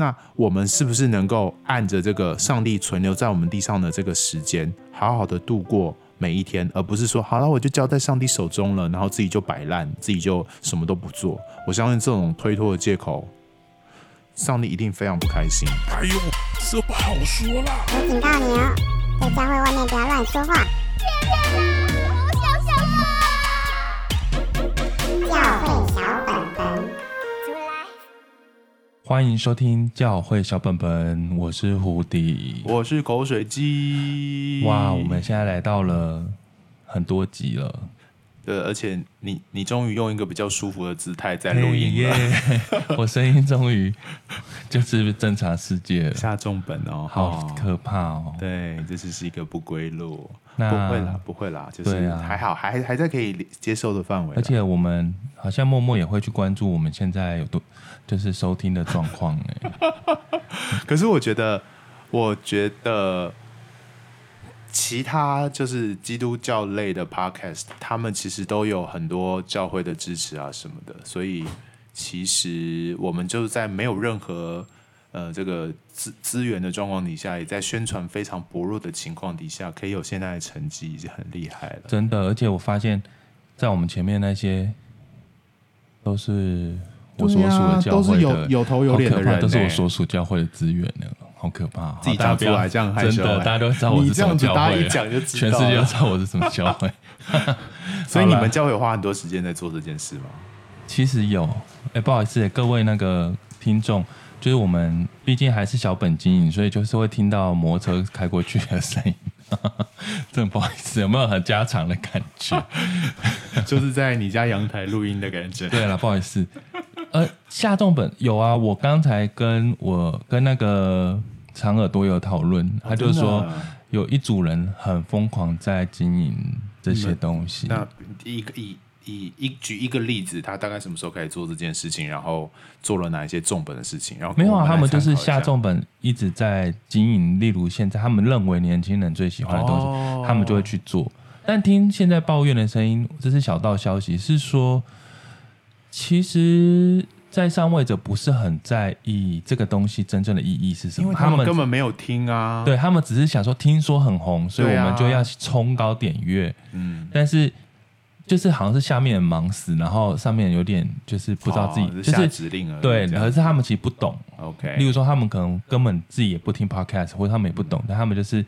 那我们是不是能够按着这个上帝存留在我们地上的这个时间，好好的度过每一天，而不是说好了我就交在上帝手中了，然后自己就摆烂，自己就什么都不做。我相信这种推脱的借口，上帝一定非常不开心。哎呦，这不好说啦！我警告你哦，在教会外面不要乱说话。欢迎收听教会小本本，我是胡迪，我是口水鸡。哇，我们现在来到了很多集了，对，而且你你终于用一个比较舒服的姿态在录音了，hey, yeah, 我声音终于就是正常世界了，下重本哦，好可怕哦，对，这是是一个不归路，那不会啦，不会啦，就是还好，啊、还还在可以接受的范围，而且我们好像默默也会去关注我们现在有多。就是收听的状况哎，可是我觉得，我觉得其他就是基督教类的 podcast，他们其实都有很多教会的支持啊什么的，所以其实我们就是在没有任何呃这个资资源的状况底下，也在宣传非常薄弱的情况底下，可以有现在的成绩，已经很厉害了。真的，而且我发现，在我们前面那些都是。我所属的教会的，都是有有头有脸的人，欸，都是我所属教会的资源呢，好可怕！自己讲出来这样害羞，真的，大家都知道我是什么教会，一讲就全世界都知道我是什么教会。所以你们教会花很多时间在做这件事吗？其实有，哎、欸，不好意思，各位那个听众，就是我们毕竟还是小本经营，所以就是会听到摩托车开过去的声音。真不好意思，有没有很家常的感觉？就是在你家阳台录音的感觉。对了，不好意思。呃，下重本有啊，我刚才跟我跟那个长耳朵有讨论，他就说有一组人很疯狂在经营这些东西。那一个以以一举一个例子，他大概什么时候开始做这件事情？然后做了哪一些重本的事情？然后没有啊，他们就是下重本一直在经营。例如现在他们认为年轻人最喜欢的东西，哦、他们就会去做。但听现在抱怨的声音，这是小道消息，是说。其实，在上位者不是很在意这个东西真正的意义是什么，因为他们根本没有听啊。对，他们只是想说，听说很红，所以我们就要冲高点阅。嗯，但是就是好像是下面人忙死，然后上面有点就是不知道自己就是下指令了。对，可是他们其实不懂。OK，例如说他们可能根本自己也不听 Podcast，或者他们也不懂，但他们就是。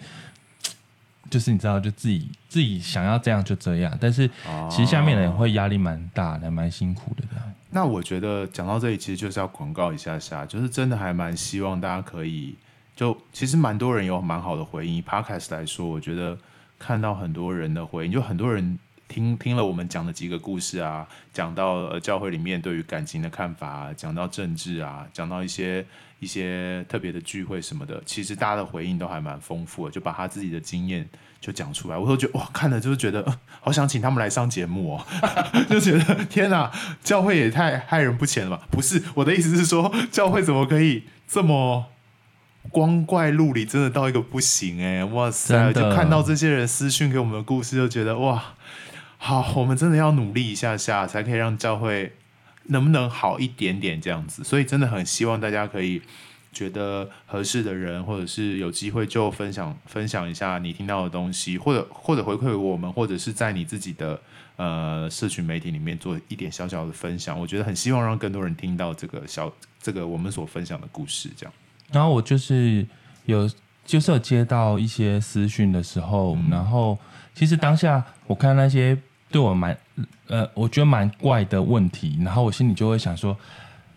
就是你知道，就自己自己想要这样就这样，但是其实下面的人会压力蛮大的，蛮辛苦的这样。那我觉得讲到这里，其实就是要广告一下下，就是真的还蛮希望大家可以，就其实蛮多人有蛮好的回应。以 Podcast 来说，我觉得看到很多人的回应，就很多人听听了我们讲的几个故事啊，讲到呃教会里面对于感情的看法啊，讲到政治啊，讲到一些。一些特别的聚会什么的，其实大家的回应都还蛮丰富的，就把他自己的经验就讲出来，我都觉得哇，看了就是觉得、呃、好想请他们来上节目哦，就觉得天哪，教会也太害人不浅了吧？不是，我的意思是说，教会怎么可以这么光怪陆离，真的到一个不行哎，哇塞！就看到这些人私讯给我们的故事，就觉得哇，好，我们真的要努力一下下，才可以让教会。能不能好一点点这样子？所以真的很希望大家可以觉得合适的人，或者是有机会就分享分享一下你听到的东西，或者或者回馈我们，或者是在你自己的呃社群媒体里面做一点小小的分享。我觉得很希望让更多人听到这个小这个我们所分享的故事。这样。然后我就是有就是有接到一些私讯的时候，嗯、然后其实当下我看那些。对我蛮，呃，我觉得蛮怪的问题，然后我心里就会想说，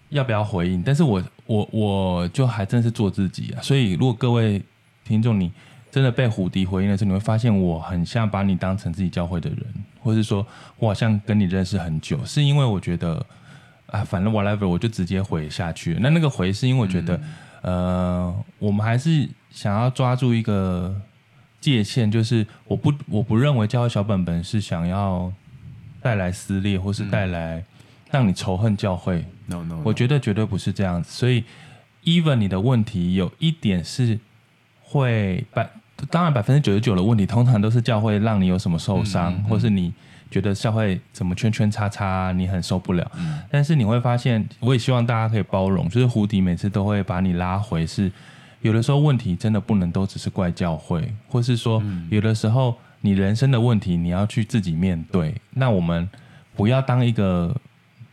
要不要回应？但是我我我就还真是做自己啊。所以如果各位听众你真的被胡迪回应的时候，你会发现我很像把你当成自己教会的人，或是说我好像跟你认识很久，是因为我觉得啊，反正 whatever，我就直接回下去。那那个回是因为我觉得，嗯、呃，我们还是想要抓住一个。界限就是我不我不认为教会小本本是想要带来撕裂，或是带来让你仇恨教会。No no，我觉得绝对不是这样子。所以，even 你的问题有一点是会百，当然百分之九十九的问题通常都是教会让你有什么受伤，或是你觉得教会怎么圈圈叉叉，你很受不了。嗯、但是你会发现，我也希望大家可以包容，就是胡迪每次都会把你拉回，是有的时候问题真的不能都只是怪教会，或是说有的时候你人生的问题你要去自己面对。那我们不要当一个。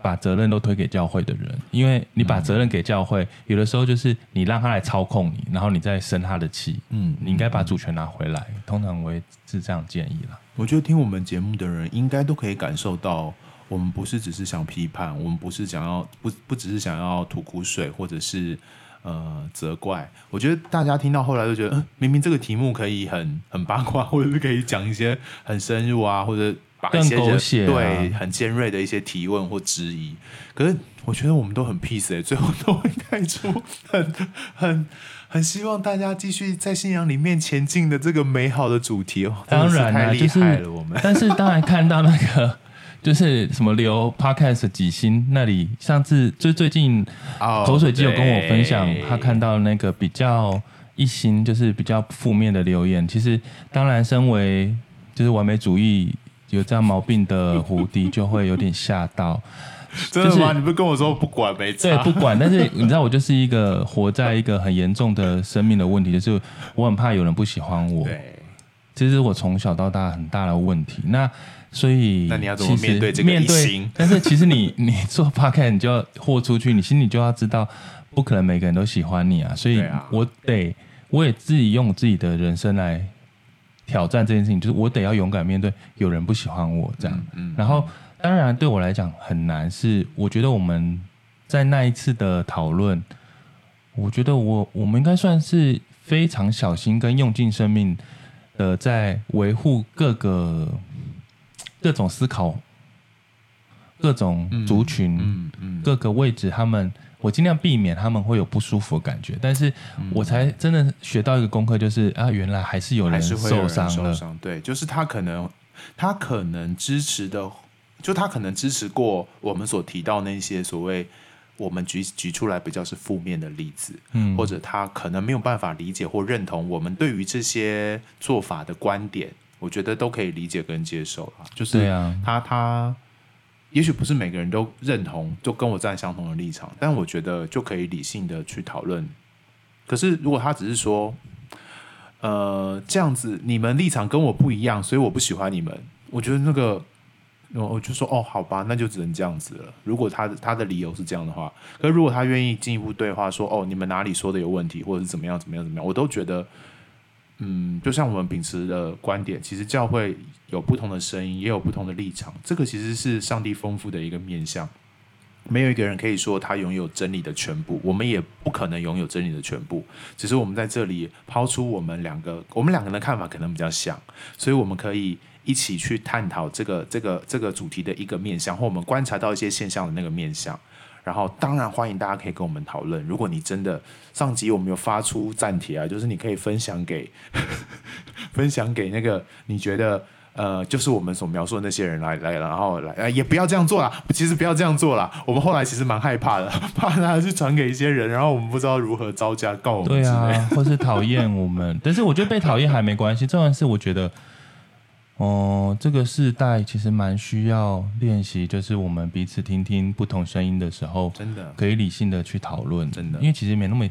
把责任都推给教会的人，因为你把责任给教会，嗯、有的时候就是你让他来操控你，然后你再生他的气。嗯，你应该把主权拿回来。通常我也是这样建议啦。我觉得听我们节目的人应该都可以感受到，我们不是只是想批判，我们不是想要不不只是想要吐苦水，或者是呃责怪。我觉得大家听到后来都觉得，嗯、明明这个题目可以很很八卦，或者是可以讲一些很深入啊，或者。把一些对很尖锐的一些提问或质疑，可是我觉得我们都很 peace 哎、欸，最后都会带出很很很希望大家继续在信仰里面前进的这个美好的主题哦。当然厉害了我们，但是当然看到那个就是什么留 podcast 几星那里，上次就最近口水鸡有跟我分享，他看到那个比较一星就是比较负面的留言，其实当然身为就是完美主义。有这样毛病的胡迪就会有点吓到，真的吗？你不是跟我说不管没差？对，不管。但是 你知道，我就是一个活在一个很严重的生命的问题，就是我很怕有人不喜欢我。对，这是我从小到大很大的问题。那所以，那你要怎么面对这个一星？但是其实你 你做 podcast 你就要豁出去，你心里就要知道，不可能每个人都喜欢你啊。所以我得，我也自己用我自己的人生来。挑战这件事情，就是我得要勇敢面对，有人不喜欢我这样。嗯，嗯，然后当然对我来讲很难，是我觉得我们在那一次的讨论，我觉得我我们应该算是非常小心跟用尽生命的在维护各个各种思考、各种族群、嗯嗯嗯、各个位置他们。我尽量避免他们会有不舒服的感觉，但是我才真的学到一个功课，就是啊，原来还是有人受伤了。对，就是他可能他可能支持的，就他可能支持过我们所提到那些所谓我们举举出来比较是负面的例子，嗯，或者他可能没有办法理解或认同我们对于这些做法的观点，我觉得都可以理解跟接受啊。就是他他。也许不是每个人都认同，就跟我站相同的立场，但我觉得就可以理性的去讨论。可是如果他只是说，呃，这样子你们立场跟我不一样，所以我不喜欢你们，我觉得那个，我就说哦，好吧，那就只能这样子了。如果他的他的理由是这样的话，可是如果他愿意进一步对话，说哦，你们哪里说的有问题，或者是怎么样怎么样怎么样，我都觉得。嗯，就像我们秉持的观点，其实教会有不同的声音，也有不同的立场。这个其实是上帝丰富的一个面向。没有一个人可以说他拥有真理的全部，我们也不可能拥有真理的全部。只是我们在这里抛出我们两个，我们两个人的看法可能比较像，所以我们可以一起去探讨这个这个这个主题的一个面向，或我们观察到一些现象的那个面向。然后，当然欢迎大家可以跟我们讨论。如果你真的上集我们有发出赞帖啊，就是你可以分享给 分享给那个你觉得呃，就是我们所描述的那些人来来，然后来也不要这样做啦。其实不要这样做啦。我们后来其实蛮害怕的，怕他去传给一些人，然后我们不知道如何招架告我们。对啊，或是讨厌我们。但是我觉得被讨厌还没关系，重要是我觉得。哦，这个世代其实蛮需要练习，就是我们彼此听听不同声音的时候，真的可以理性的去讨论，真的，因为其实没那么，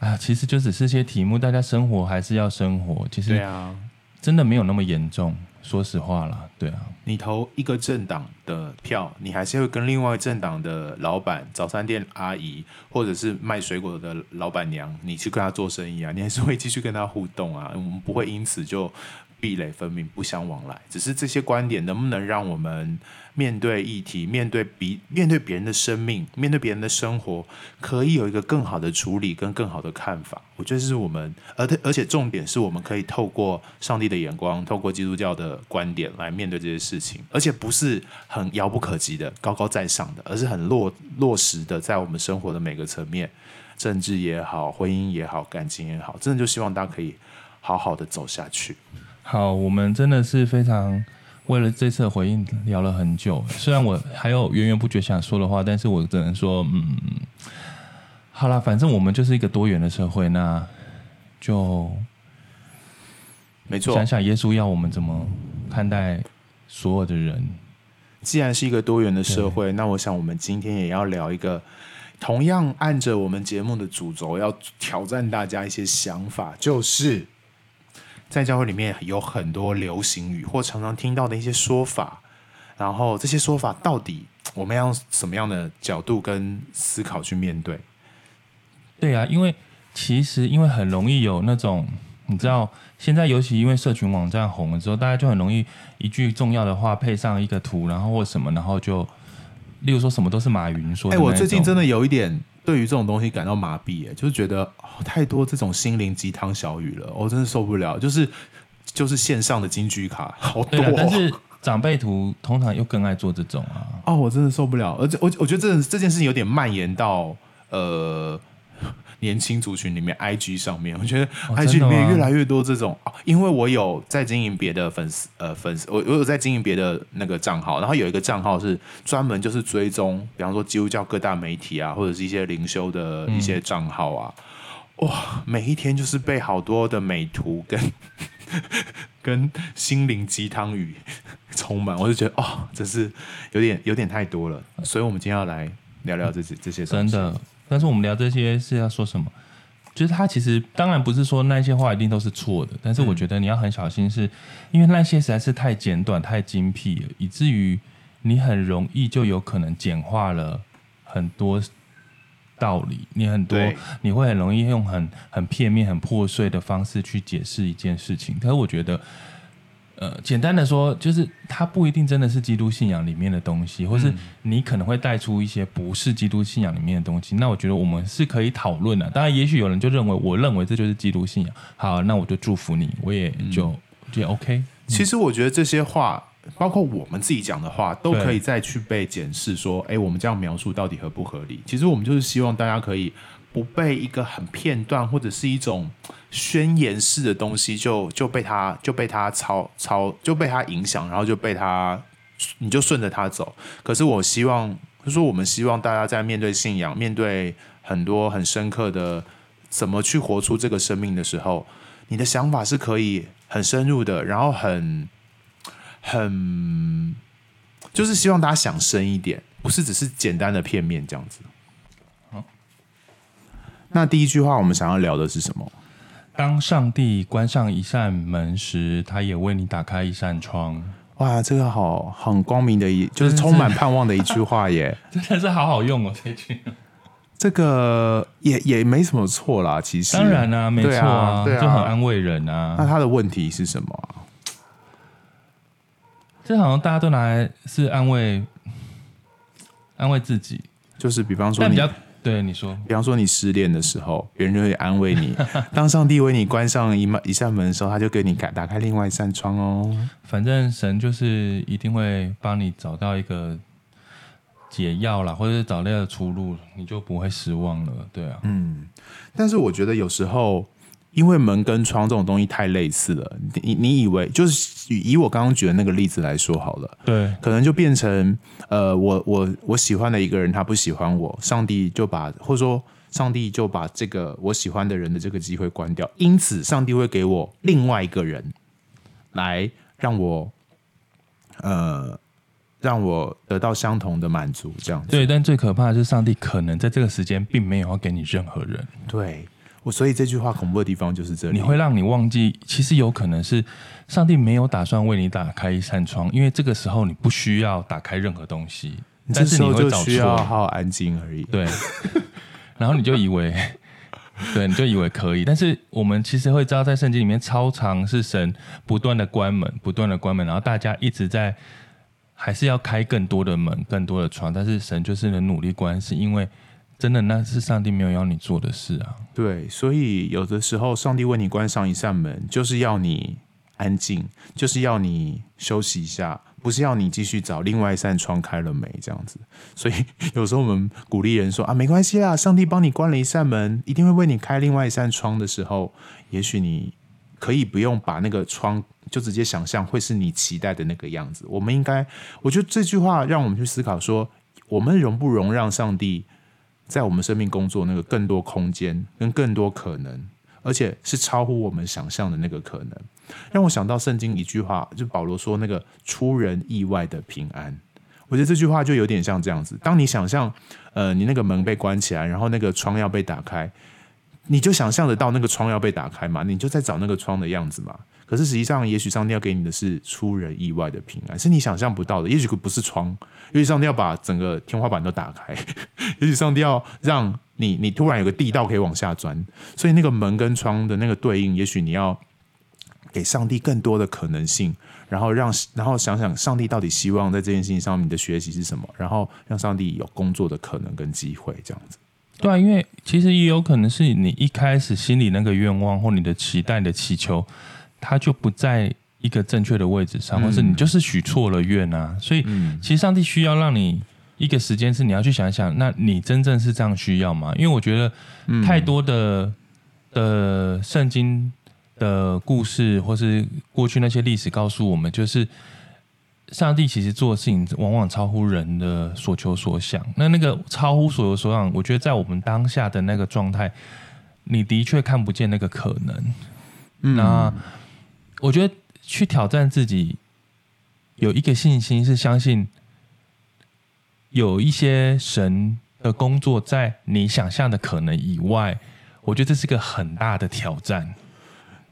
哎呀，其实就只是些题目，大家生活还是要生活，其实对啊，真的没有那么严重，说实话啦，对啊，你投一个政党的票，你还是会跟另外政党的老板、早餐店阿姨，或者是卖水果的老板娘，你去跟他做生意啊，你还是会继续跟他互动啊，我们不会因此就。壁垒分明，不相往来。只是这些观点能不能让我们面对议题、面对别、面对别人的生命、面对别人的生活，可以有一个更好的处理跟更好的看法？我觉得是我们，而而且重点是我们可以透过上帝的眼光，透过基督教的观点来面对这些事情，而且不是很遥不可及的、高高在上的，而是很落落实的，在我们生活的每个层面，政治也好、婚姻也好、感情也好，真的就希望大家可以好好的走下去。好，我们真的是非常为了这次的回应聊了很久。虽然我还有源源不绝想说的话，但是我只能说，嗯，好了，反正我们就是一个多元的社会，那就没错。想想耶稣要我们怎么看待所有的人，既然是一个多元的社会，那我想我们今天也要聊一个同样按着我们节目的主轴，要挑战大家一些想法，就是在教会里面有很多流行语或常常听到的一些说法，然后这些说法到底 我们要用什么样的角度跟思考去面对？对啊，因为其实因为很容易有那种。你知道，现在尤其因为社群网站红了之后，大家就很容易一句重要的话配上一个图，然后或什么，然后就，例如说什么都是马云说的。哎、欸，我最近真的有一点对于这种东西感到麻痹，哎，就是觉得、哦、太多这种心灵鸡汤小语了，我真的受不了。就是就是线上的金句卡好多，但是长辈图通常又更爱做这种啊。哦，我真的受不了，而且我我觉得这这件事情有点蔓延到呃。年轻族群里面，IG 上面，我觉得 IG 里面越来越多这种，哦、因为我有在经营别的粉丝，呃，粉丝，我我有在经营别的那个账号，然后有一个账号是专门就是追踪，比方说基督教各大媒体啊，或者是一些灵修的一些账号啊，哇、每一天就是被好多的美图跟 跟心灵鸡汤语充满，我就觉得哦，这是有点有点太多了，所以我们今天要来聊聊这些这些东西，真的。但是我们聊这些是要说什么？就是他其实当然不是说那些话一定都是错的，但是我觉得你要很小心是，是因为那些实在是太简短、太精辟了，以至于你很容易就有可能简化了很多道理。你很多你会很容易用很很片面、很破碎的方式去解释一件事情。可是我觉得。呃，简单的说，就是它不一定真的是基督信仰里面的东西，或是你可能会带出一些不是基督信仰里面的东西。那我觉得我们是可以讨论的。当然，也许有人就认为，我认为这就是基督信仰。好，那我就祝福你，我也就就 OK。其实我觉得这些话，包括我们自己讲的话，都可以再去被检视，说，哎，我们这样描述到底合不合理？其实我们就是希望大家可以。不被一个很片段或者是一种宣言式的东西就就被他就被他操操就被他影响，然后就被他你就顺着他走。可是我希望，就说我们希望大家在面对信仰、面对很多很深刻的怎么去活出这个生命的时候，你的想法是可以很深入的，然后很很就是希望大家想深一点，不是只是简单的片面这样子。那第一句话，我们想要聊的是什么？当上帝关上一扇门时，他也为你打开一扇窗。哇，这个好很光明的一，就是充满盼望的一句话耶！真的是好好用哦，这句。这个也也没什么错啦，其实。当然啊，没错啊，对啊，就很安慰人啊。那他的问题是什么啊？这好像大家都拿来是安慰，安慰自己，就是比方说你。对你说，比方说你失恋的时候，别人就会安慰你。当上帝为你关上一一扇门的时候，他就给你开打开另外一扇窗哦。反正神就是一定会帮你找到一个解药啦，或者是找那个出路，你就不会失望了。对啊，嗯。但是我觉得有时候。因为门跟窗这种东西太类似了，你你以为就是以我刚刚举的那个例子来说好了，对，可能就变成呃，我我我喜欢的一个人他不喜欢我，上帝就把或者说上帝就把这个我喜欢的人的这个机会关掉，因此上帝会给我另外一个人来让我呃让我得到相同的满足，这样子。对，但最可怕的是上帝可能在这个时间并没有要给你任何人，对。我所以这句话恐怖的地方就是这里，你会让你忘记，其实有可能是上帝没有打算为你打开一扇窗，因为这个时候你不需要打开任何东西，但是你会找需要好好安静而已。对，然后你就以为，对，你就以为可以，但是我们其实会知道，在圣经里面超常是神不断的关门，不断的关门，然后大家一直在还是要开更多的门，更多的窗，但是神就是能努力关，是因为。真的，那是上帝没有要你做的事啊。对，所以有的时候，上帝为你关上一扇门，就是要你安静，就是要你休息一下，不是要你继续找另外一扇窗开了没这样子。所以有时候我们鼓励人说啊，没关系啦，上帝帮你关了一扇门，一定会为你开另外一扇窗的时候，也许你可以不用把那个窗就直接想象会是你期待的那个样子。我们应该，我觉得这句话让我们去思考说，我们容不容让上帝。在我们生命工作那个更多空间跟更多可能，而且是超乎我们想象的那个可能，让我想到圣经一句话，就保罗说那个出人意外的平安。我觉得这句话就有点像这样子：当你想象，呃，你那个门被关起来，然后那个窗要被打开，你就想象得到那个窗要被打开嘛？你就在找那个窗的样子嘛？可是实际上，也许上帝要给你的是出人意外的平安，是你想象不到的。也许不是窗，也许上帝要把整个天花板都打开，也许上帝要让你，你突然有个地道可以往下钻。所以那个门跟窗的那个对应，也许你要给上帝更多的可能性。然后让，然后想想上帝到底希望在这件事情上面你的学习是什么，然后让上帝有工作的可能跟机会，这样子。对啊，因为其实也有可能是你一开始心里那个愿望或你的期待的祈求，它就不在一个正确的位置上，或是你就是许错了愿啊。所以，其实上帝需要让你一个时间是你要去想想，那你真正是这样需要吗？因为我觉得太多的的圣经。的故事，或是过去那些历史告诉我们，就是上帝其实做的事情往往超乎人的所求所想。那那个超乎所求所想，我觉得在我们当下的那个状态，你的确看不见那个可能。嗯，那我觉得去挑战自己，有一个信心是相信有一些神的工作在你想象的可能以外，我觉得这是个很大的挑战。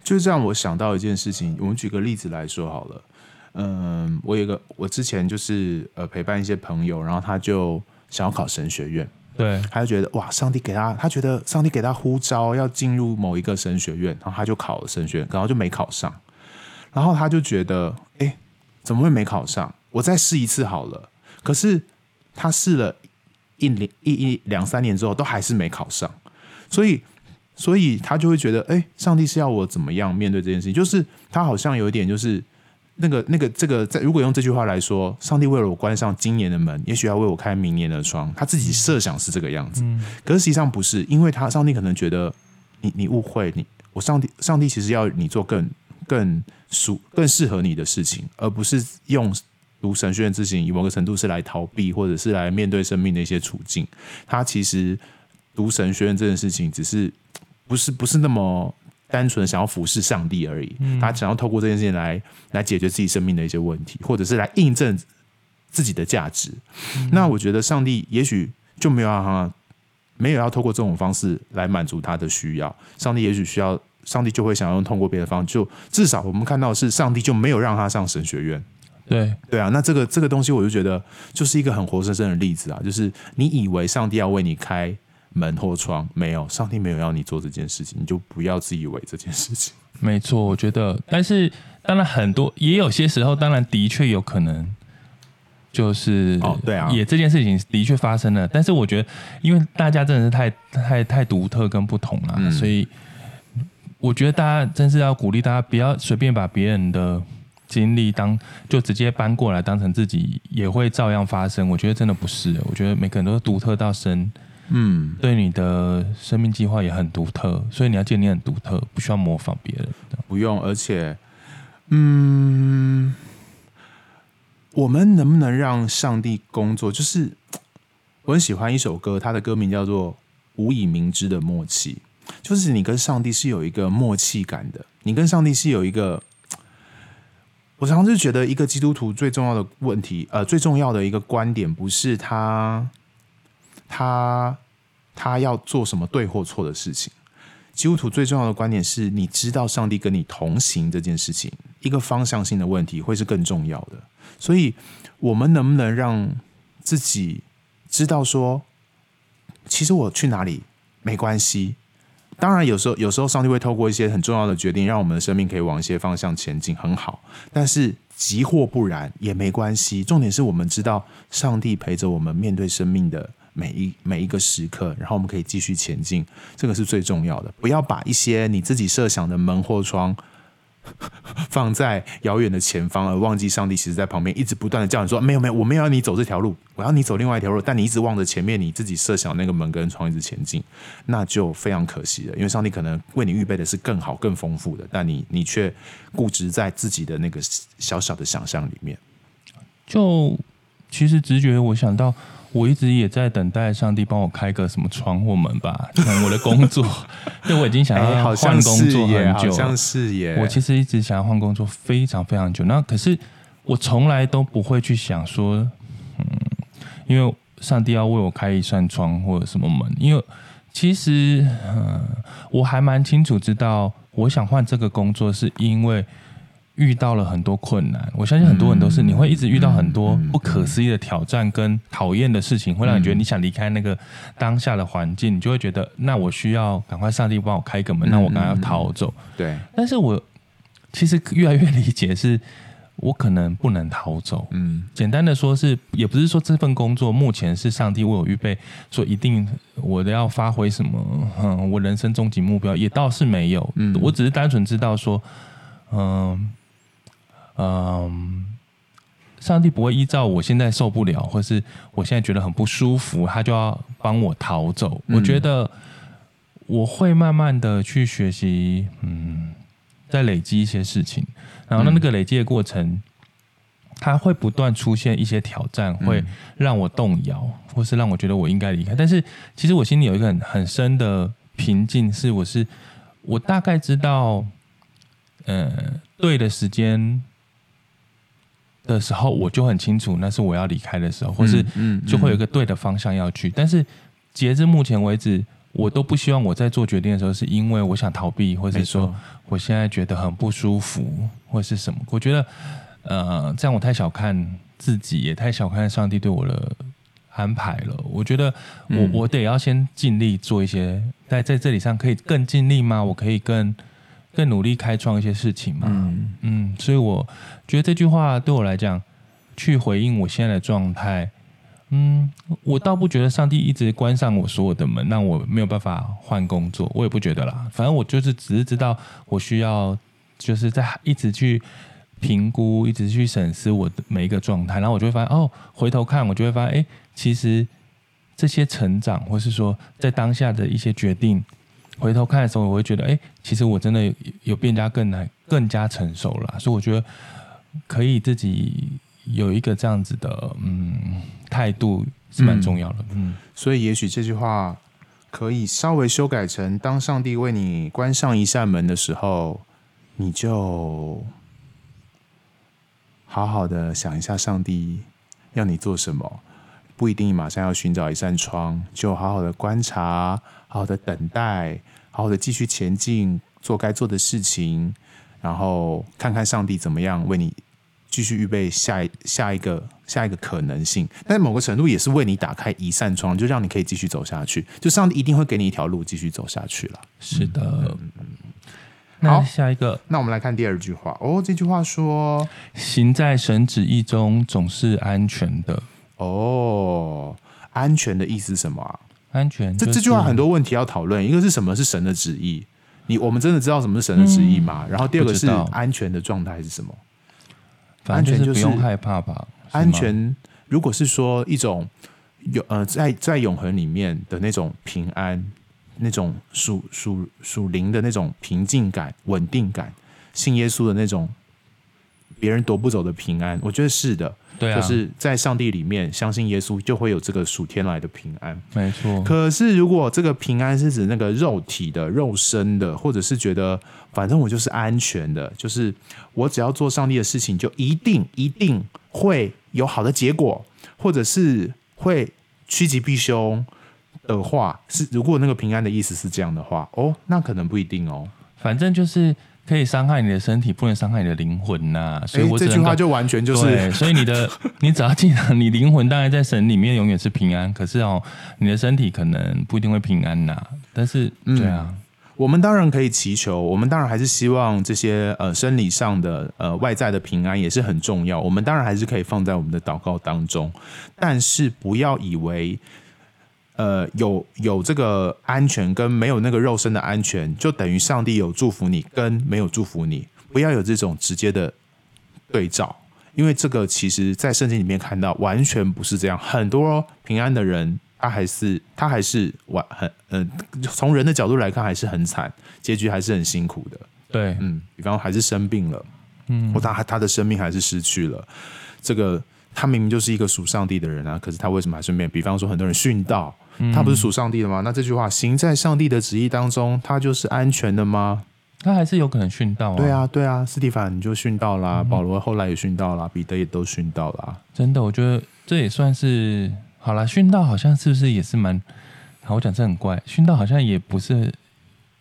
就是让我想到一件事情，我们举个例子来说好了。嗯，我有一个，我之前就是呃陪伴一些朋友，然后他就想要考神学院，对，他就觉得哇，上帝给他，他觉得上帝给他呼召要进入某一个神学院，然后他就考了神学院，然后就没考上，然后他就觉得，哎，怎么会没考上？我再试一次好了。可是他试了一年一一两三年之后，都还是没考上，所以。所以他就会觉得，哎、欸，上帝是要我怎么样面对这件事情？就是他好像有一点，就是那个、那个、这个，在如果用这句话来说，上帝为了我关上今年的门，也许要为我开明年的窗。他自己设想是这个样子，可是实际上不是，因为他上帝可能觉得你你误会你，我上帝上帝其实要你做更更属更适合你的事情，而不是用读神学院之行以某个程度是来逃避或者是来面对生命的一些处境。他其实读神学院这件事情只是。不是不是那么单纯想要服侍上帝而已，他想要透过这件事情来来解决自己生命的一些问题，或者是来印证自己的价值。那我觉得上帝也许就没有让他没有要透过这种方式来满足他的需要。上帝也许需要，上帝就会想要用通过别的方式，就至少我们看到的是上帝就没有让他上神学院。对对啊，那这个这个东西我就觉得就是一个很活生生的例子啊，就是你以为上帝要为你开。门或窗没有，上帝没有要你做这件事情，你就不要自以为这件事情。没错，我觉得，但是当然很多也有些时候，当然的确有可能，就是哦，对啊，也这件事情的确发生了。但是我觉得，因为大家真的是太太太独特跟不同了，嗯，所以我觉得大家真是要鼓励大家不要随便把别人的经历当就直接搬过来当成自己也会照样发生。我觉得真的不是，我觉得每个人都是独特到深。嗯，对你的生命计划也很独特，所以你要建立很独特，不需要模仿别人。不用，而且，嗯，我们能不能让上帝工作？就是我很喜欢一首歌，它的歌名叫做《无以明知的默契》，就是你跟上帝是有一个默契感的，你跟上帝是有一个。我常常就觉得，一个基督徒最重要的问题，呃，最重要的一个观点，不是他。他他要做什么对或错的事情？基督徒最重要的观点是你知道上帝跟你同行这件事情，一个方向性的问题会是更重要的。所以，我们能不能让自己知道说，其实我去哪里没关系。当然，有时候有时候上帝会透过一些很重要的决定，让我们的生命可以往一些方向前进，很好。但是，即或不然也没关系。重点是我们知道上帝陪着我们面对生命的。每一每一个时刻，然后我们可以继续前进，这个是最重要的。不要把一些你自己设想的门或窗 放在遥远的前方，而忘记上帝其实在旁边一直不断的叫你说：“没有没有，我没有要你走这条路，我要你走另外一条路。”但你一直望着前面你自己设想那个门跟窗一直前进，那就非常可惜了。因为上帝可能为你预备的是更好、更丰富的，但你你却固执在自己的那个小小的想象里面。就其实直觉，我想到。我一直也在等待上帝帮我开个什么窗或门吧。我的工作，对，我已经想要换工作很久了。像是耶，我其实一直想要换工作非常非常久。那可是我从来都不会去想说，嗯，因为上帝要为我开一扇窗或者什么门。因为其实，嗯，我还蛮清楚知道，我想换这个工作是因为。遇到了很多困难，我相信很多人都是，你会一直遇到很多不可思议的挑战跟讨厌的事情，会让你觉得你想离开那个当下的环境，你就会觉得那我需要赶快上帝帮我开个门，那我赶快要逃走。对，但是我其实越来越理解，是我可能不能逃走。嗯，简单的说是，也不是说这份工作目前是上帝为我预备，说一定我都要发挥什么，嗯，我人生终极目标也倒是没有。嗯，我只是单纯知道说，嗯。嗯，上帝不会依照我现在受不了，或是我现在觉得很不舒服，他就要帮我逃走。嗯、我觉得我会慢慢的去学习，嗯，再累积一些事情，然后那那个累积的过程，它会不断出现一些挑战，会让我动摇，或是让我觉得我应该离开。但是其实我心里有一个很很深的平静，是我是我大概知道，嗯，对的时间。的时候，我就很清楚那是我要离开的时候，或是就会有一个对的方向要去。但是截至目前为止，我都不希望我在做决定的时候，是因为我想逃避，或者说我现在觉得很不舒服，或是什么。我觉得，呃，这样我太小看自己，也太小看上帝对我的安排了。我觉得我，我我得要先尽力做一些，在在这里上可以更尽力吗？我可以更。更努力开创一些事情嘛，嗯，嗯，所以我觉得这句话对我来讲，去回应我现在的状态，嗯，我倒不觉得上帝一直关上我所有的门，让我没有办法换工作，我也不觉得啦。反正我就是只是知道我需要，就是在一直去评估，一直去审视我的每一个状态，然后我就会发现，哦，回头看我就会发现，哎，其实这些成长，或是说在当下的一些决定。回头看的时候，我会觉得，哎、欸，其实我真的有变加更难、更加成熟了。所以我觉得可以自己有一个这样子的嗯态度是蛮重要的。嗯，嗯，所以也许这句话可以稍微修改成：当上帝为你关上一扇门的时候，你就好好的想一下，上帝要你做什么。不一定马上要寻找一扇窗，就好好的观察，好好的等待，好好的继续前进，做该做的事情，然后看看上帝怎么样为你继续预备下一下一个下一个可能性。但某个程度也是为你打开一扇窗，就让你可以继续走下去。就上帝一定会给你一条路继续走下去了。是的。嗯嗯、好，下一个，那我们来看第二句话。哦，这句话说：“行在神旨意中，总是安全的。”哦，安全的意思是什么啊？安全，这这句话很多问题要讨论。一个是什么是神的旨意？你我们真的知道什么是神的旨意吗？嗯、然后第二个是安全的状态是什么？安全就是不用害怕吧？安全如果是说一种永呃在在永恒里面的那种平安，那种属属属灵的那种平静感、稳定感，信耶稣的那种别人夺不走的平安，我觉得是的。对啊，就是在上帝里面相信耶稣，就会有这个属天来的平安。没错。可是如果这个平安是指那个肉体的、肉身的，或者是觉得反正我就是安全的，就是我只要做上帝的事情，就一定一定会有好的结果，或者是会趋吉避凶的话，是如果那个平安的意思是这样的话，哦，那可能不一定哦。反正就是。可以伤害你的身体，不能伤害你的灵魂呐、啊。所以我、欸、这句话就完全就是，所以你的，你只要记得，你灵魂当然在神里面永远是平安。可是哦，你的身体可能不一定会平安呐。但是，对啊、嗯，我们当然可以祈求，我们当然还是希望这些呃生理上的呃外在的平安也是很重要。我们当然还是可以放在我们的祷告当中，但是不要以为。呃，有有这个安全跟没有那个肉身的安全，就等于上帝有祝福你跟没有祝福你，不要有这种直接的对照，因为这个其实在圣经里面看到完全不是这样，很多平安的人他还是他还是完很嗯、呃，从人的角度来看还是很惨，结局还是很辛苦的。对，嗯，比方还是生病了，嗯，或他他的生命还是失去了这个。他明明就是一个属上帝的人啊，可是他为什么还顺便？比方说，很多人殉道，他不是属上帝的吗？那这句话“行在上帝的旨意当中”，他就是安全的吗？他还是有可能殉道啊。对啊，对啊，斯蒂凡你就殉道啦，保罗后来也殉道啦，彼得也都殉道啦。真的，我觉得这也算是好了，殉道好像是不是也是蛮……好，我讲这很怪，殉道好像也不是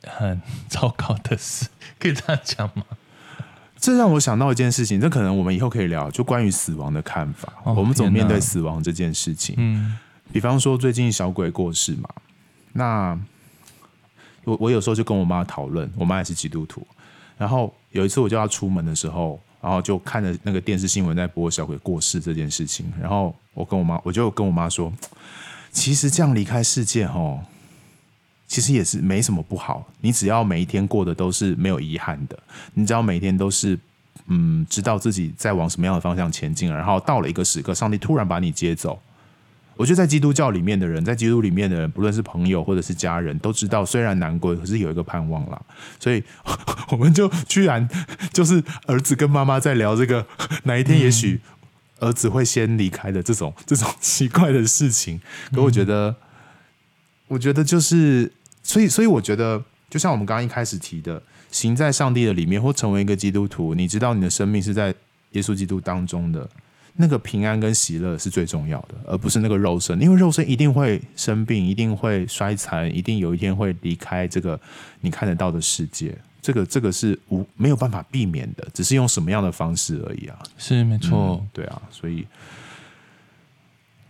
很糟糕的事，可以这样讲吗？这让我想到一件事情，这可能我们以后可以聊，就关于死亡的看法，哦、我们怎么面对死亡这件事情。嗯，比方说最近小鬼过世嘛，那我我有时候就跟我妈讨论，我妈也是基督徒，然后有一次我叫她出门的时候。然后就看着那个电视新闻在播小鬼过世这件事情，然后我跟我妈，我就跟我妈说，其实这样离开世界哦，其实也是没什么不好。你只要每一天过得都是没有遗憾的，你只要每天都是嗯，知道自己在往什么样的方向前进，然后到了一个时刻，上帝突然把你接走。我觉得在基督教里面的人，在基督里面的人，不论是朋友或者是家人，都知道虽然难过，可是有一个盼望啦。所以我们就居然就是儿子跟妈妈在聊这个 哪一天也许儿子会先离开的这种 这种奇怪的事情。可我觉得，我觉得就是所以所以我觉得，就像我们刚刚一开始提的，行在上帝的里面，或成为一个基督徒，你知道你的生命是在耶稣基督当中的。那个平安跟喜乐是最重要的，而不是那个肉身，因为肉身一定会生病，一定会衰残，一定有一天会离开这个你看得到的世界。这个这个是无没有办法避免的，只是用什么样的方式而已啊。是没错，嗯，对啊，所以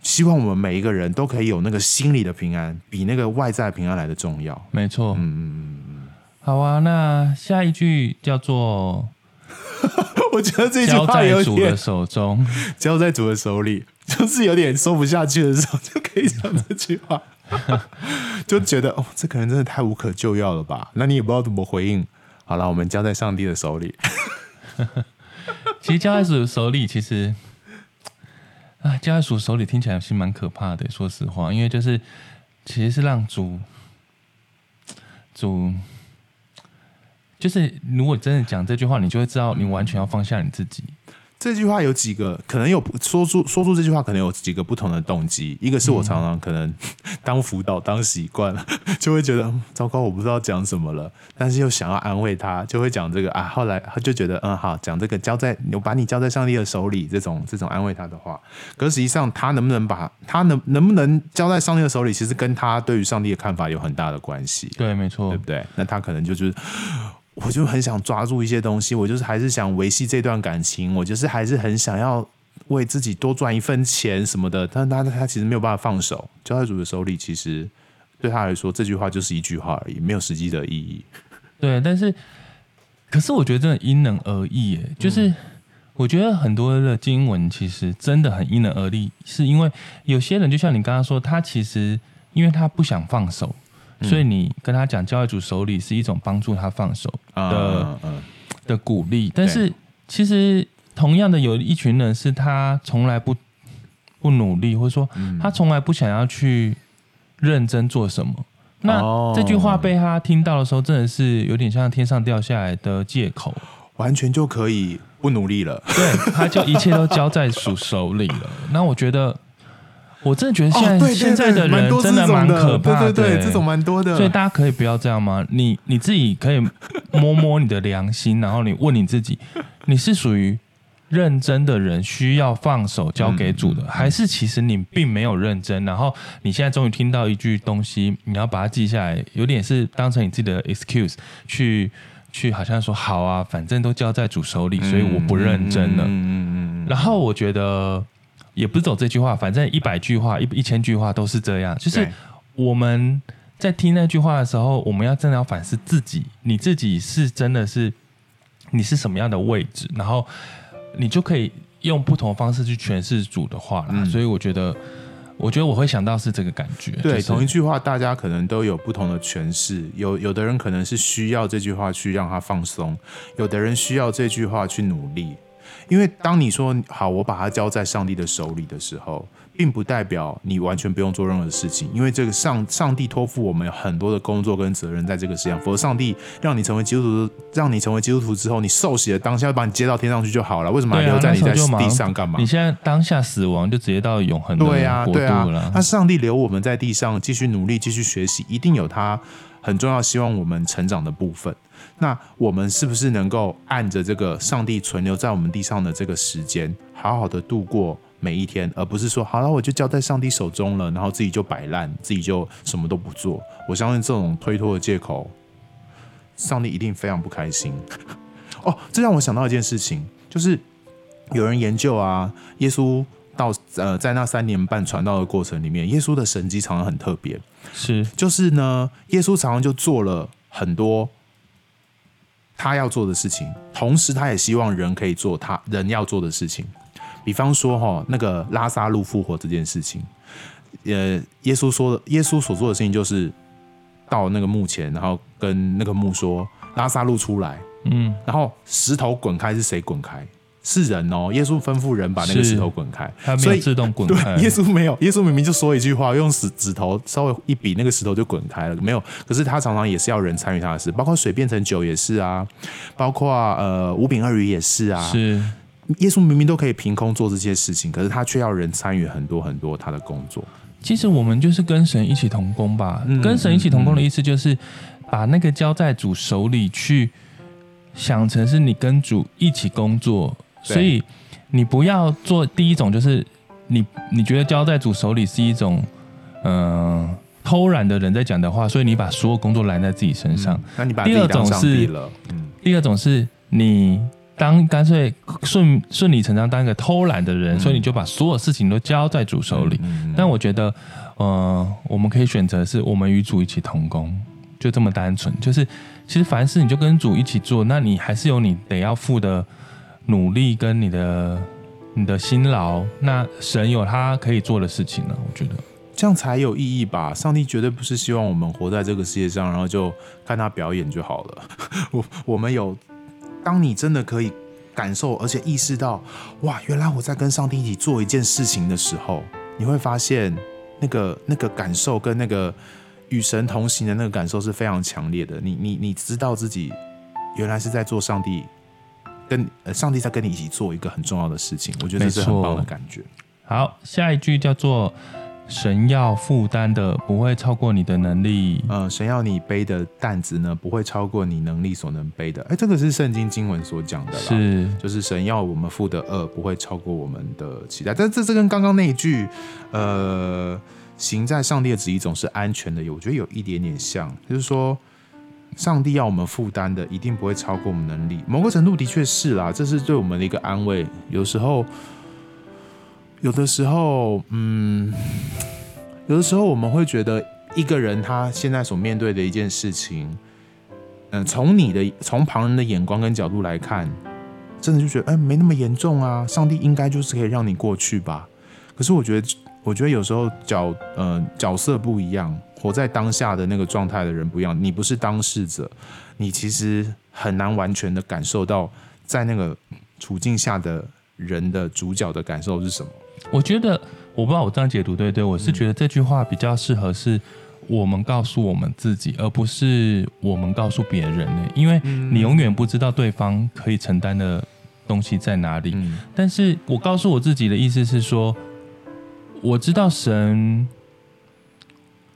希望我们每一个人都可以有那个心里的平安，比那个外在平安来的重要。没错，嗯嗯嗯，好啊，那下一句叫做。我觉得这句话有点交在主的手中，交在主的手里，就是有点说不下去的时候，就可以讲这句话，就觉得哦，这可能真的太无可救药了吧？那你也不知道怎么回应。好了，我们交在上帝的手里。其实交在主的手里，其实啊，交在主手里听起来是蛮可怕的。说实话，因为就是其实是让主主。就是，如果真的讲这句话，你就会知道，你完全要放下你自己。这句话有几个可能有说出说出这句话，可能有几个不同的动机。一个是我常常可能 当辅导当习惯了，就会觉得糟糕，我不知道讲什么了，但是又想要安慰他，就会讲这个啊。后来他就觉得嗯好，讲这个交在我把你交在上帝的手里，这种这种安慰他的话。可是实际上，他能不能把他能能不能交在上帝的手里，其实跟他对于上帝的看法有很大的关系。对，没错，对不对？那他可能就是。我就很想抓住一些东西，我就是还是想维系这段感情，我就是还是很想要为自己多赚一分钱什么的。但他他其实没有办法放手，交在主的手里，其实对他来说这句话就是一句话而已，没有实际的意义。对，但是可是我觉得真的因人而异，哎，就是我觉得很多的经文其实真的很因人而异，是因为有些人就像你刚刚说，他其实因为他不想放手。所以你跟他讲交在主手里是一种帮助他放手的的鼓励，但是其实同样的有一群人是他从来不不努力，或者说他从来不想要去认真做什么。那这句话被他听到的时候，真的是有点像天上掉下来的借口，完全就可以不努力了。对，他就一切都交在主手里了。那我觉得。我真的觉得现在、哦、对对对，现在的人真的蛮可怕的，对对对，这种蛮多的。所以大家可以不要这样吗？你你自己可以摸摸你的良心，然后你问你自己：你是属于认真的人，需要放手交给主的，还是其实你并没有认真？然后你现在终于听到一句东西，你要把它记下来，有点是当成你自己的 excuse 去去，好像说好啊，反正都交在主手里，所以我不认真了。嗯嗯嗯。然后我觉得。也不是走这句话，反正一百句话、一一千句话都是这样。就是我们在听那句话的时候，我们要真的要反思自己，你自己是真的是你是什么样的位置，然后你就可以用不同的方式去诠释主的话了。嗯。所以我觉得，我觉得我会想到是这个感觉。对，就是，同一句话，大家可能都有不同的诠释。有有的人可能是需要这句话去让他放松，有的人需要这句话去努力。因为当你说好，我把它交在上帝的手里的时候，并不代表你完全不用做任何事情。因为这个上上帝托付我们很多的工作跟责任在这个世上，否则上帝让你成为基督徒，让你成为基督徒之后，你受洗的当下把你接到天上去就好了。为什么还留在你在地上干嘛？你现在当下死亡就直接到永恒的国度了。对啊，对啊。那上帝留我们在地上继续努力，继续学习，一定有他很重要，希望我们成长的部分。那我们是不是能够按着这个上帝存留在我们地上的这个时间，好好的度过每一天，而不是说好了我就交在上帝手中了，然后自己就摆烂，自己就什么都不做。我相信这种推脱的借口，上帝一定非常不开心。哦，这让我想到一件事情，就是有人研究啊，耶稣到呃在那三年半传道的过程里面，耶稣的神迹常常很特别，是就是呢，耶稣常常就做了很多。他要做的事情，同时他也希望人可以做他人要做的事情。比方说，哈，那个拉撒路复活这件事情，呃，耶稣说的，耶稣所做的事情就是到那个墓前，然后跟那个墓说：“拉撒路出来。”嗯，然后石头滚开，是谁滚开？是人哦，耶稣吩咐人把那个石头滚开，他没有自动滚开。耶稣没有，耶稣明明就说一句话，用指指头稍微一比，那个石头就滚开了。没有，可是他常常也是要人参与他的事，包括水变成酒也是啊，包括呃五饼二鱼也是啊。是，耶稣明明都可以凭空做这些事情，可是他却要人参与很多很多他的工作。其实我们就是跟神一起同工吧，嗯、跟神一起同工的意思就是把那个交在主手里去，想成是你跟主一起工作。所以，你不要做第一种，就是你你觉得交在主手里是一种，嗯、呃，偷懒的人在讲的话，所以你把所有工作揽在自己身上。嗯、那你把第二种是，嗯、第二种是你当干脆顺顺理成章当一个偷懒的人，嗯、所以你就把所有事情都交在主手里。嗯嗯、但我觉得，呃，我们可以选择是我们与主一起同工，就这么单纯。就是其实凡事你就跟主一起做，那你还是有你得要付的。努力跟你的你的辛劳，那神有他可以做的事情呢？我觉得这样才有意义吧。上帝绝对不是希望我们活在这个世界上，然后就看他表演就好了。我我们有，当你真的可以感受，而且意识到，哇，原来我在跟上帝一起做一件事情的时候，你会发现那个那个感受跟那个与神同行的那个感受是非常强烈的。你你你知道自己原来是在做上帝。跟呃，上帝在跟你一起做一个很重要的事情，我觉得这是很棒的感觉。好，下一句叫做“神要负担的不会超过你的能力”。呃，神要你背的担子呢，不会超过你能力所能背的。哎，这个是圣经经文所讲的啦，是，就是神要我们负的恶不会超过我们的期待。但这这跟刚刚那一句，呃，行在上帝的旨意总是安全的，我觉得有一点点像，就是说。上帝要我们负担的，一定不会超过我们能力。某个程度的确是啦，这是对我们的一个安慰。有时候，有的时候，嗯，有的时候我们会觉得一个人他现在所面对的一件事情，嗯，从你的从旁人的眼光跟角度来看，真的就觉得哎，没那么严重啊。上帝应该就是可以让你过去吧。可是我觉得，我觉得有时候角呃角色不一样。活在当下的那个状态的人不一样，你不是当事者，你其实很难完全的感受到在那个处境下的人的主角的感受是什么。我觉得，我不知道我这样解读对不对？我是觉得这句话比较适合是我们告诉我们自己，而不是我们告诉别人的，因为你永远不知道对方可以承担的东西在哪里。但是我告诉我自己的意思是说，我知道神。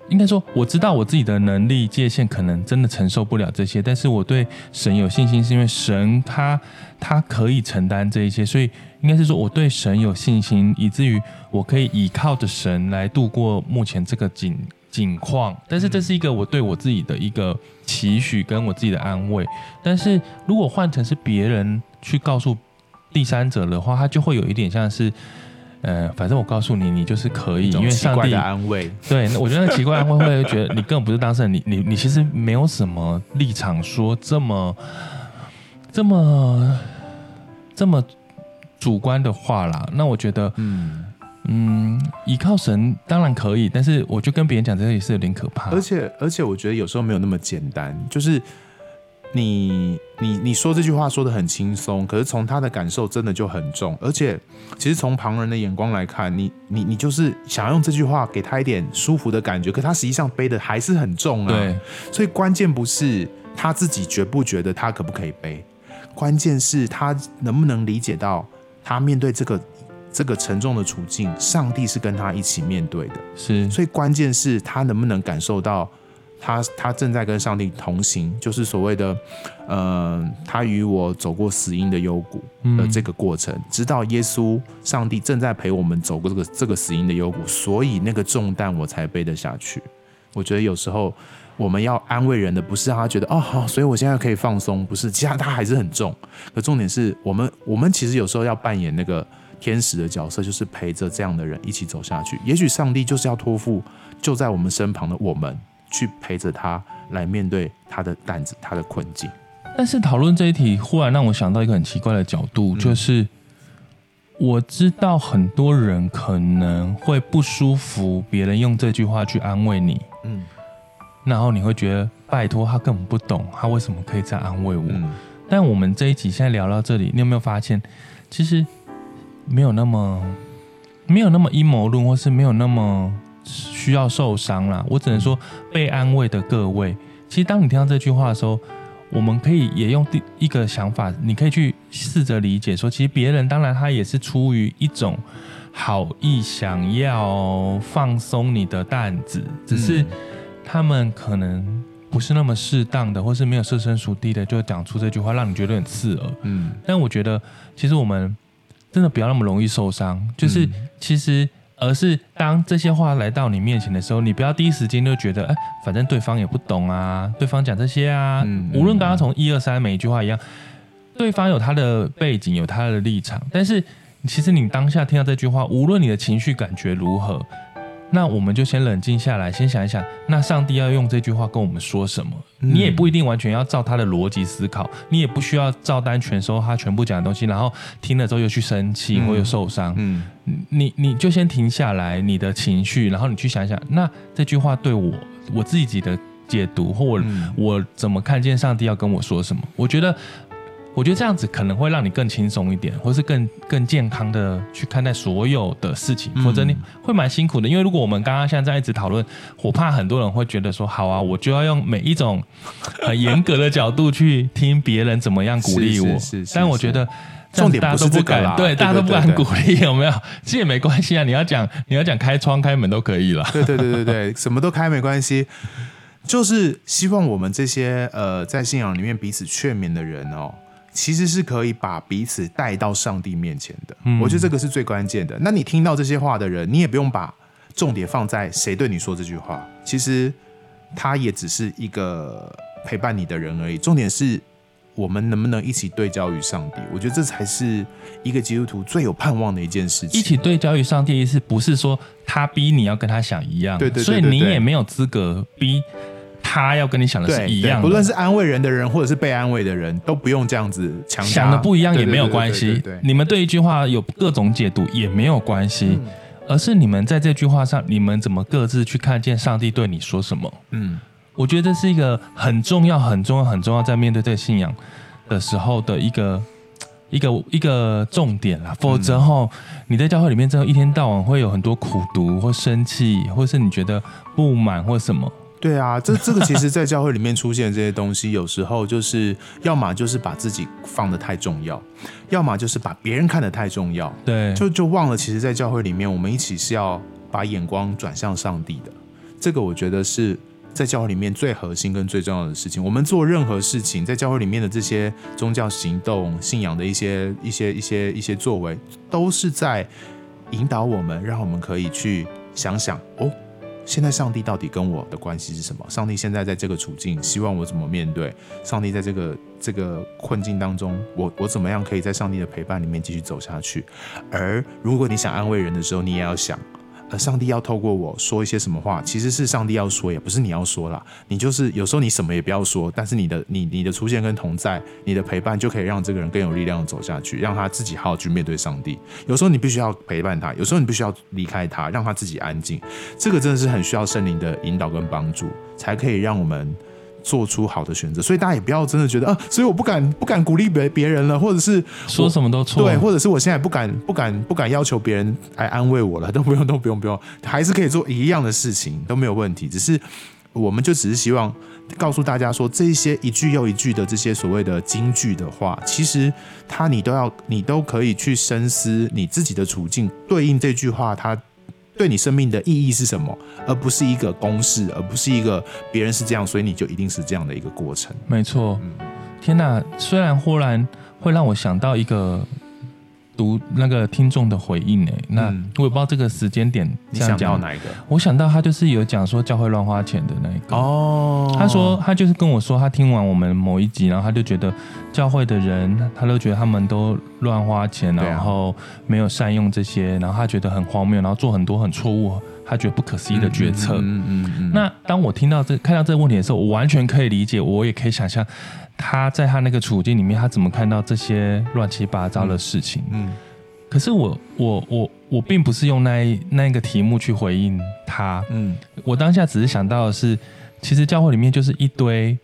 应该说，我知道我自己的能力界限可能真的承受不了这些，但是我对神有信心，是因为神他他可以承担这一些，所以应该是说我对神有信心，以至于我可以依靠着神来度过目前这个境境况。但是这是一个我对我自己的一个期许跟我自己的安慰。但是如果换成是别人去告诉第三者的话，他就会有一点像是。呃，反正我告诉你，你就是可以，因为上帝的安慰。对，我觉得那奇怪的安慰会觉得你根本不是当事人，你你你其实没有什么立场说这么这么这么主观的话啦。那我觉得，嗯嗯，依靠神当然可以，但是我就跟别人讲这个也是有点可怕。而且而且，我觉得有时候没有那么简单，就是。你你你说这句话说的很轻松，可是从他的感受真的就很重，而且其实从旁人的眼光来看，你你你就是想要用这句话给他一点舒服的感觉，可他实际上背的还是很重啊。对，所以关键不是他自己觉不觉得他可不可以背，关键是他能不能理解到他面对这个这个沉重的处境，上帝是跟他一起面对的。是，所以关键是他能不能感受到。他他正在跟上帝同行，就是所谓的，呃，他与我走过死荫的幽谷的这个过程，直到耶稣上帝正在陪我们走过这个这个死荫的幽谷，所以那个重担我才背得下去。我觉得有时候我们要安慰人的，不是让他觉得哦好，所以我现在可以放松，不是，其实他还是很重。可重点是我们我们其实有时候要扮演那个天使的角色，就是陪着这样的人一起走下去。也许上帝就是要托付就在我们身旁的我们。去陪着他来面对他的担子，他的困境。但是讨论这一题，忽然让我想到一个很奇怪的角度，嗯、就是我知道很多人可能会不舒服，别人用这句话去安慰你，嗯，然后你会觉得拜托他根本不懂，他为什么可以这样安慰我？嗯、但我们这一集现在聊到这里，你有没有发现，其实没有那么没有那么阴谋论，或是没有那么。需要受伤啦，我只能说被安慰的各位，其实当你听到这句话的时候，我们可以也用第一个想法，你可以去试着理解说，其实别人当然他也是出于一种好意，想要放松你的担子，只是他们可能不是那么适当的，或是没有设身处地的就讲出这句话，让你觉得很刺耳。嗯，但我觉得其实我们真的不要那么容易受伤，就是其实。而是当这些话来到你面前的时候，你不要第一时间就觉得，哎，反正对方也不懂啊，对方讲这些啊，无论刚刚从一二三每一句话一样，对方有他的背景，有他的立场，但是其实你当下听到这句话，无论你的情绪感觉如何。那我们就先冷静下来，先想一想，那上帝要用这句话跟我们说什么？嗯、你也不一定完全要照他的逻辑思考，你也不需要照单全收他全部讲的东西，然后听了之后又去生气或又受伤。嗯，你你就先停下来，你的情绪，然后你去想一想，那这句话对我我自己的解读，或我、嗯、我怎么看见上帝要跟我说什么？我觉得。我觉得这样子可能会让你更轻松一点，或是更更健康的去看待所有的事情，否则你会蛮辛苦的。因为如果我们刚刚现在在一直讨论，我怕很多人会觉得说，好啊，我就要用每一种 很严格的角度去听别人怎么样鼓励我。是是是是，但我觉得重点大家都不敢，对，大家都不敢鼓励，有没有？其实也没关系啊，你要讲你要讲开窗开门都可以了。对对对对对，什么都开没关系，就是希望我们这些呃在信仰里面彼此劝勉的人哦。其实是可以把彼此带到上帝面前的，嗯、我觉得这个是最关键的。那你听到这些话的人，你也不用把重点放在谁对你说这句话，其实他也只是一个陪伴你的人而已。重点是我们能不能一起对焦于上帝？我觉得这才是一个基督徒最有盼望的一件事情。一起对焦于上帝，意思不是说他逼你要跟他想一样，对对，对，对，对，所以你也没有资格逼。他要跟你想的是一样的，不论是安慰人的人，或者是被安慰的人，都不用这样子强。想的不一样也没有关系，你们对一句话有各种解读也没有关系，嗯、而是你们在这句话上，你们怎么各自去看见上帝对你说什么？嗯，我觉得这是一个很重要、很重要、很重要，在面对这个信仰的时候的一个一个一个重点啦。否则后你在教会里面，之后一天到晚会有很多苦读或生气，或是你觉得不满或什么。对啊，这这个其实，在教会里面出现这些东西，有时候就是要么就是把自己放得太重要，要么就是把别人看得太重要。对，就就忘了，其实，在教会里面，我们一起是要把眼光转向上帝的。这个我觉得是在教会里面最核心跟最重要的事情。我们做任何事情，在教会里面的这些宗教行动、信仰的一些一些一些一些作为，都是在引导我们，让我们可以去想想哦。现在上帝到底跟我的关系是什么？上帝现在在这个处境，希望我怎么面对？上帝在这个这个困境当中，我我怎么样可以在上帝的陪伴里面继续走下去？而如果你想安慰人的时候，你也要想。呃，上帝要透过我说一些什么话，其实是上帝要说，也不是你要说啦。你就是有时候你什么也不要说，但是你的你你的出现跟同在，你的陪伴就可以让这个人更有力量走下去，让他自己好好去面对上帝。有时候你必须要陪伴他，有时候你必须要离开他，让他自己安静。这个真的是很需要圣灵的引导跟帮助，才可以让我们。做出好的选择，所以大家也不要真的觉得啊，所以我不敢不敢鼓励别别人了，或者是说什么都错，对，或者是我现在不敢不敢不敢要求别人来安慰我了，都不用都不用不用，还是可以做一样的事情都没有问题。只是我们就只是希望告诉大家说，这些一句又一句的这些所谓的金句的话，其实它你都要你都可以去深思你自己的处境，对应这句话它对你生命的意义是什么，而不是一个公式，而不是一个别人是这样，所以你就一定是这样的一个过程。没错。嗯天哪，虽然忽然会让我想到一个。读那个听众的回应呢？那我也不知道这个时间点，你想到哪一个？我想到他就是有讲说教会乱花钱的那一个哦。他说他就是跟我说，他听完我们某一集，然后他就觉得教会的人，他都觉得他们都乱花钱，然后没有善用这些，然后他觉得很荒谬，然后做很多很错误，他觉得不可思议的决策。嗯嗯嗯。那当我听到这看到这个问题的时候，我完全可以理解，我也可以想象。他在他那个处境里面，他怎么看到这些乱七八糟的事情？嗯，嗯，可是我我我我并不是用那那个题目去回应他，嗯，我当下只是想到的是，其实教会里面就是一堆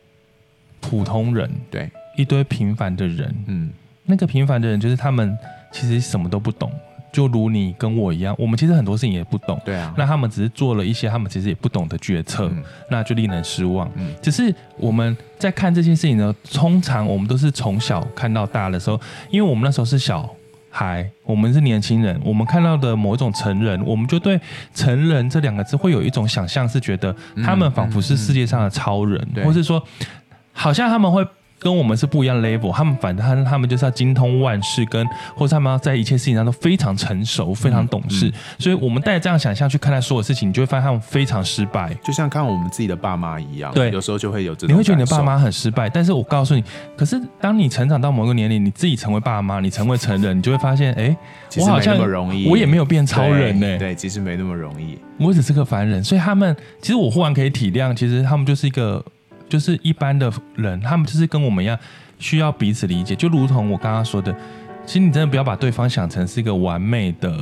普通人，对，一堆平凡的人，嗯，那个平凡的人就是他们其实什么都不懂。就如你跟我一样，我们其实很多事情也不懂。对啊，那他们只是做了一些他们其实也不懂的决策，嗯、那就令人失望。嗯，只是我们在看这些事情呢，通常我们都是从小看到大的时候，因为我们那时候是小孩，我们是年轻人，我们看到的某一种成人，我们就对成人这两个字会有一种想象，是觉得他们仿佛是世界上的超人，嗯嗯嗯、或是说，好像他们会。跟我们是不一样 level，他们反正他他们就是要精通万事，跟或者他们要在一切事情上都非常成熟、非常懂事，嗯嗯、所以我们带着这样想象去看待所有事情，你就会发现他们非常失败，就像看我们自己的爸妈一样。对，有时候就会有这种，你会觉得你的爸妈很失败，但是我告诉你，可是当你成长到某个年龄，你自己成为爸妈，你成为成人，你就会发现，哎、欸，其实没那么容易，我也没有变超人呢、欸。对，其实没那么容易，我只是个凡人。所以他们其实我忽然可以体谅，其实他们就是一个就是一般的人，他们就是跟我们一样。需要彼此理解，就如同我刚刚说的，其实你真的不要把对方想成是一个完美的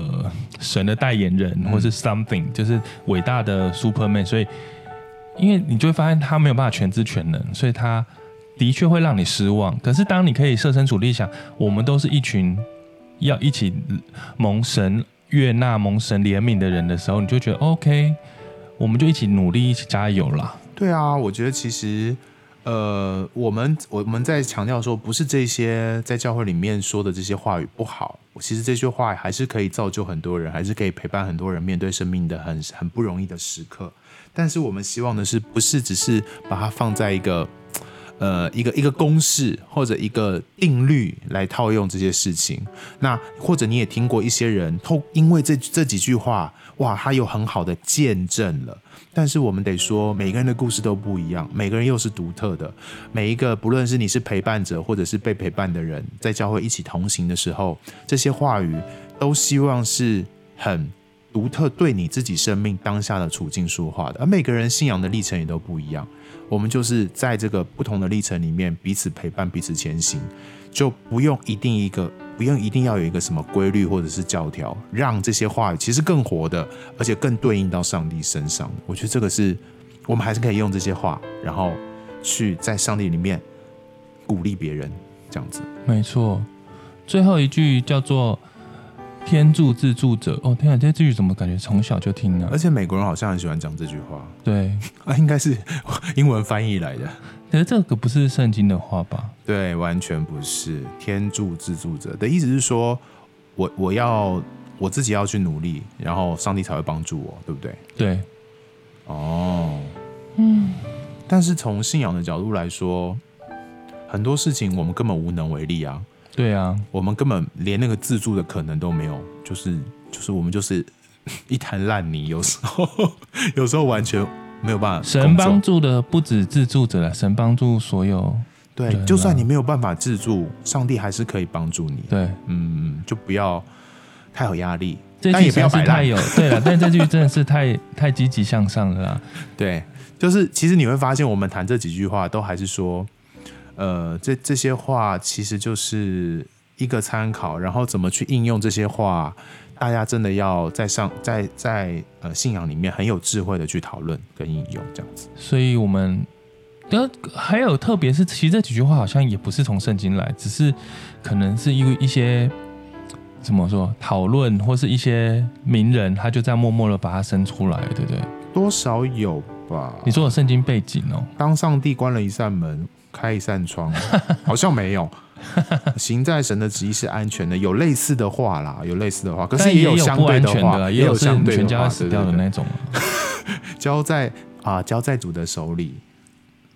神的代言人，或是 something，就是伟大的 Superman。所以，因为你就会发现他没有办法全知全能，所以他的确会让你失望。可是，当你可以设身处地想，我们都是一群要一起蒙神悦纳、蒙神怜悯的人的时候，你就觉得 OK，我们就一起努力，一起加油啦。对啊，我觉得其实。呃，我们我们在强调说，不是这些在教会里面说的这些话语不好，其实这些话还是可以造就很多人，还是可以陪伴很多人面对生命的很很不容易的时刻。但是我们希望的是，不是只是把它放在一个呃一个一个公式或者一个定律来套用这些事情。那或者你也听过一些人，透因为这这几句话，哇，他有很好的见证了。但是我们得说，每个人的故事都不一样，每个人又是独特的。每一个，不论是你是陪伴者，或者是被陪伴的人，在教会一起同行的时候，这些话语都希望是很独特，对你自己生命当下的处境说话的。而每个人信仰的历程也都不一样，我们就是在这个不同的历程里面彼此陪伴，彼此前行，就不用一定一个。不用一定要有一个什么规律或者是教条，让这些话语其实更活的，而且更对应到上帝身上。我觉得这个是我们还是可以用这些话，然后去在上帝里面鼓励别人，这样子。没错，最后一句叫做“天助自助者”。哦，天啊，这句怎么感觉从小就听呢？而且美国人好像很喜欢讲这句话。对，啊，应该是 英文翻译来的。可是这个不是圣经的话吧？对，完全不是。天助自助者的意思是说，我我要我自己要去努力，然后上帝才会帮助我，对不对？对。哦，嗯。但是从信仰的角度来说，很多事情我们根本无能为力啊。对啊，我们根本连那个自助的可能都没有，就是就是我们就是 一滩烂泥，有时候 有时候完全。没有办法，神帮助的不止自助者了，神帮助所有。对，就算你没有办法自助，上帝还是可以帮助你。对，嗯，就不要太有压力。这句也是太有，对了，但这句真的是太太积极向上了啦。对，就是其实你会发现，我们谈这几句话，都还是说，呃，这这些话其实就是一个参考，然后怎么去应用这些话。大家真的要在上在在呃信仰里面很有智慧的去讨论跟应用这样子，所以我们的还有特别是其实这几句话好像也不是从圣经来，只是可能是因为一些怎么说讨论或是一些名人他就这样默默的把它生出来，对不对？多少有吧？你说有圣经背景哦。当上帝关了一扇门，开一扇窗，好像没有。行在神的旨意是安全的，有类似的话啦，有类似的话，可是也有相对的话，的也有相对全家死掉的那种。交在啊，交在主的手里，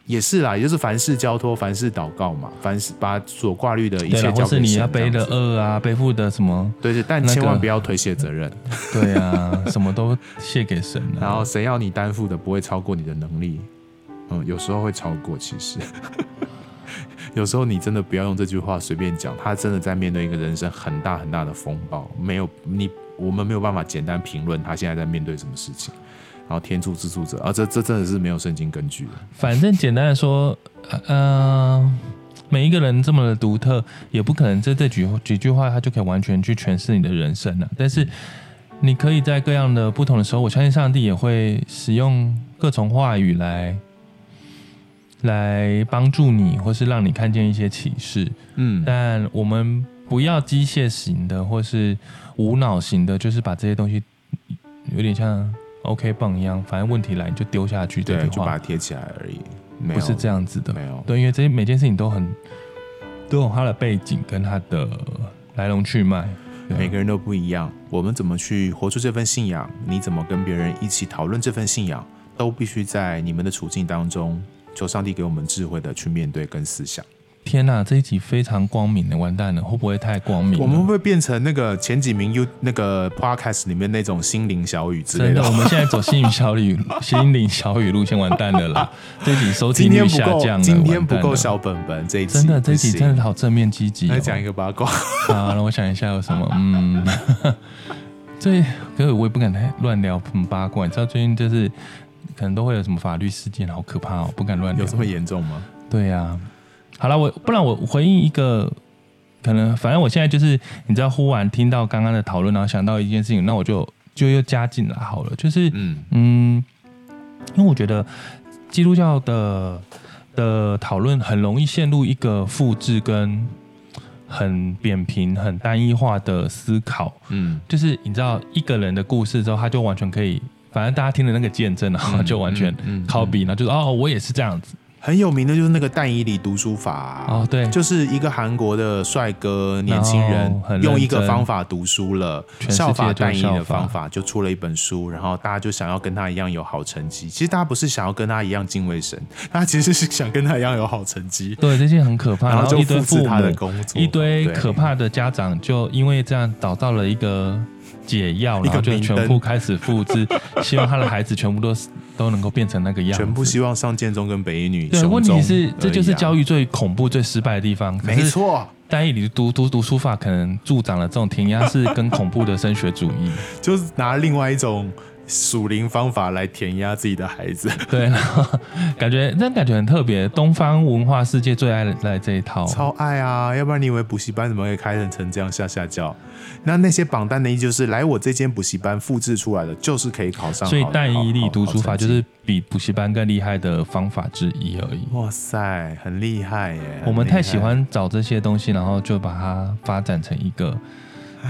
也是啦，也就是凡事交托，凡事祷告嘛，凡事把所挂虑的一切交给神。或是你要背的恶啊，背负的什么？对对，但千万不要推卸责任。对啊，什么都卸给神。然后谁要你担负的不会超过你的能力？嗯，有时候会超过，其实。有时候你真的不要用这句话随便讲，他真的在面对一个人生很大很大的风暴，没有你，我们没有办法简单评论他现在在面对什么事情。然后天助自助者啊，这这真的是没有圣经根据的。反正简单的说，呃，每一个人这么的独特，也不可能这这几几句话他就可以完全去诠释你的人生了。但是你可以在各样的不同的时候，我相信上帝也会使用各种话语来。来帮助你，或是让你看见一些启示。嗯，但我们不要机械型的，或是无脑型的，就是把这些东西有点像 OK 棒一样，反正问题来你就丢下去，对，就把它贴起来而已。不是这样子的，没有。对，因为这些每件事情都很都有它的背景跟它的来龙去脉，每个人都不一样。我们怎么去活出这份信仰？你怎么跟别人一起讨论这份信仰？都必须在你们的处境当中。求上帝给我们智慧的去面对跟思想。天哪，这一集非常光明的，完蛋了，会不会太光明？我们会不会变成那个前几名 U 那个 Podcast 里面那种心灵小语之类的？真的，我们现在走心灵小语、心灵小语路线，完蛋了啦！这一集收听率下降了，今天不够小本本，这一集真的，这一集真的好正面积极、哦。来讲一个八卦。好，让我想一下有什么？嗯，这可是我也不敢太乱聊八卦，你知道最近就是。可能都会有什么法律事件，好可怕哦！不敢乱聊。有这么严重吗？对呀、啊。好了，我不然我回应一个，可能反正我现在就是你知道，忽然听到刚刚的讨论，然后想到一件事情，那我就就又加进来好了。就是嗯嗯，因为我觉得基督教的的讨论很容易陷入一个复制跟很扁平、很单一化的思考。嗯，就是你知道一个人的故事之后，他就完全可以。反正大家听了那个见证，然后就完全 copy，然后就是哦，我也是这样子。很有名的就是那个但以理读书法哦，对，就是一个韩国的帅哥年轻人用一个方法读书了，效法但以理的方法，就出了一本书，然后大家就想要跟他一样有好成绩。其实大家不是想要跟他一样敬畏神，大家其实是想跟他一样有好成绩。对，这些很可怕，然后就复制他的工作，一堆可怕的家长就因为这样找到了一个。解药，然后就全部开始复制，希望他的孩子全部都都能够变成那个样子。全部希望上建中跟北一女。对，问题是这就是教育最恐怖、最失败的地方。没错，但以理读读读书法，可能助长了这种填鸭式跟恐怖的升学主义，就是拿另外一种。属灵方法来填压自己的孩子，对，然后感觉那感觉很特别。东方文化世界最爱来这一套，超爱啊！要不然你以为补习班怎么会开成成这样下下叫？那那些榜单的意思就是来我这间补习班复制出来的，就是可以考上。所以但以理读书法就是比补习班更厉害的方法之一而已。哇塞，很厉害耶！我们太喜欢找这些东西，然后就把它发展成一个。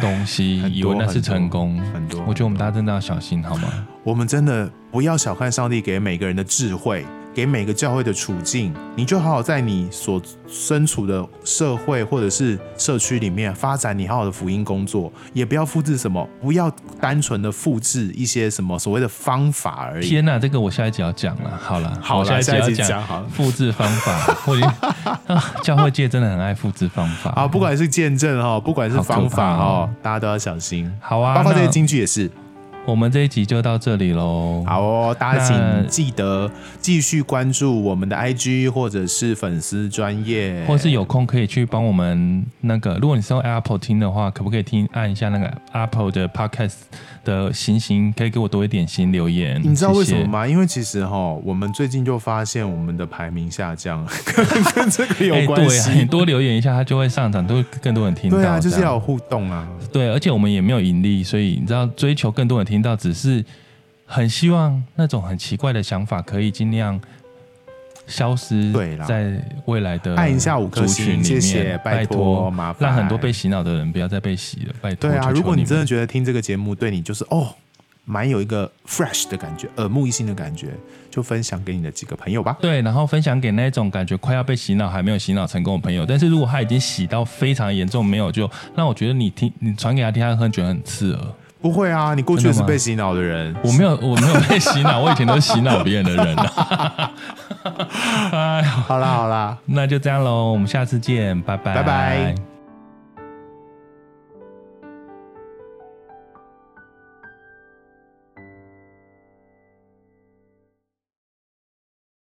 东西以为那是成功，很多。我觉得我们大家真的要小心，好吗？我们真的不要小看上帝给每个人的智慧。给每个教会的处境，你就好好在你所身处的社会或者是社区里面发展你好好的福音工作，也不要复制什么，不要单纯的复制一些什么所谓的方法而已。天哪，这个我下一集要讲了。好了，好了，下一集讲好了复制方法。我觉得教会界真的很爱复制方法啊，不管是见证哈，不管是方法哈，大家都要小心。好啊，包括这些京剧也是。我们这一集就到这里喽。好哦，大家请记得继续关注我们的 IG 或者是粉丝专业，或是有空可以去帮我们那个，如果你是用 Apple 听的话，可不可以听按一下那个 Apple 的 Podcast 的星星，可以给我多一点心留言。你知道为什么吗？因为其实哈，我们最近就发现我们的排名下降，跟 跟这个有关系。对啊，你多留言一下，它就会上涨，都会更多人听到。对啊，就是要有互动啊。对，而且我们也没有盈利，所以你知道追求更多人听。听到只是很希望那种很奇怪的想法可以尽量消失，对，在未来的按一下五颗星，谢谢，拜托，麻烦，让很多被洗脑的人不要再被洗了，拜托。对啊，如果你真的觉得听这个节目对你就是哦蛮有一个 fresh 的感觉，耳目一新的感觉，就分享给你的几个朋友吧。对，然后分享给那种感觉快要被洗脑还没有洗脑成功的朋友。但是如果他已经洗到非常严重，没有就，那我觉得你听你传给他听，他可能觉得很刺耳。不会啊，你过去也是被洗脑的人。我没有，我没有被洗脑，我以前都是洗脑别人的人。哎，好啦好啦，那就这样喽，我们下次见，拜拜，拜拜。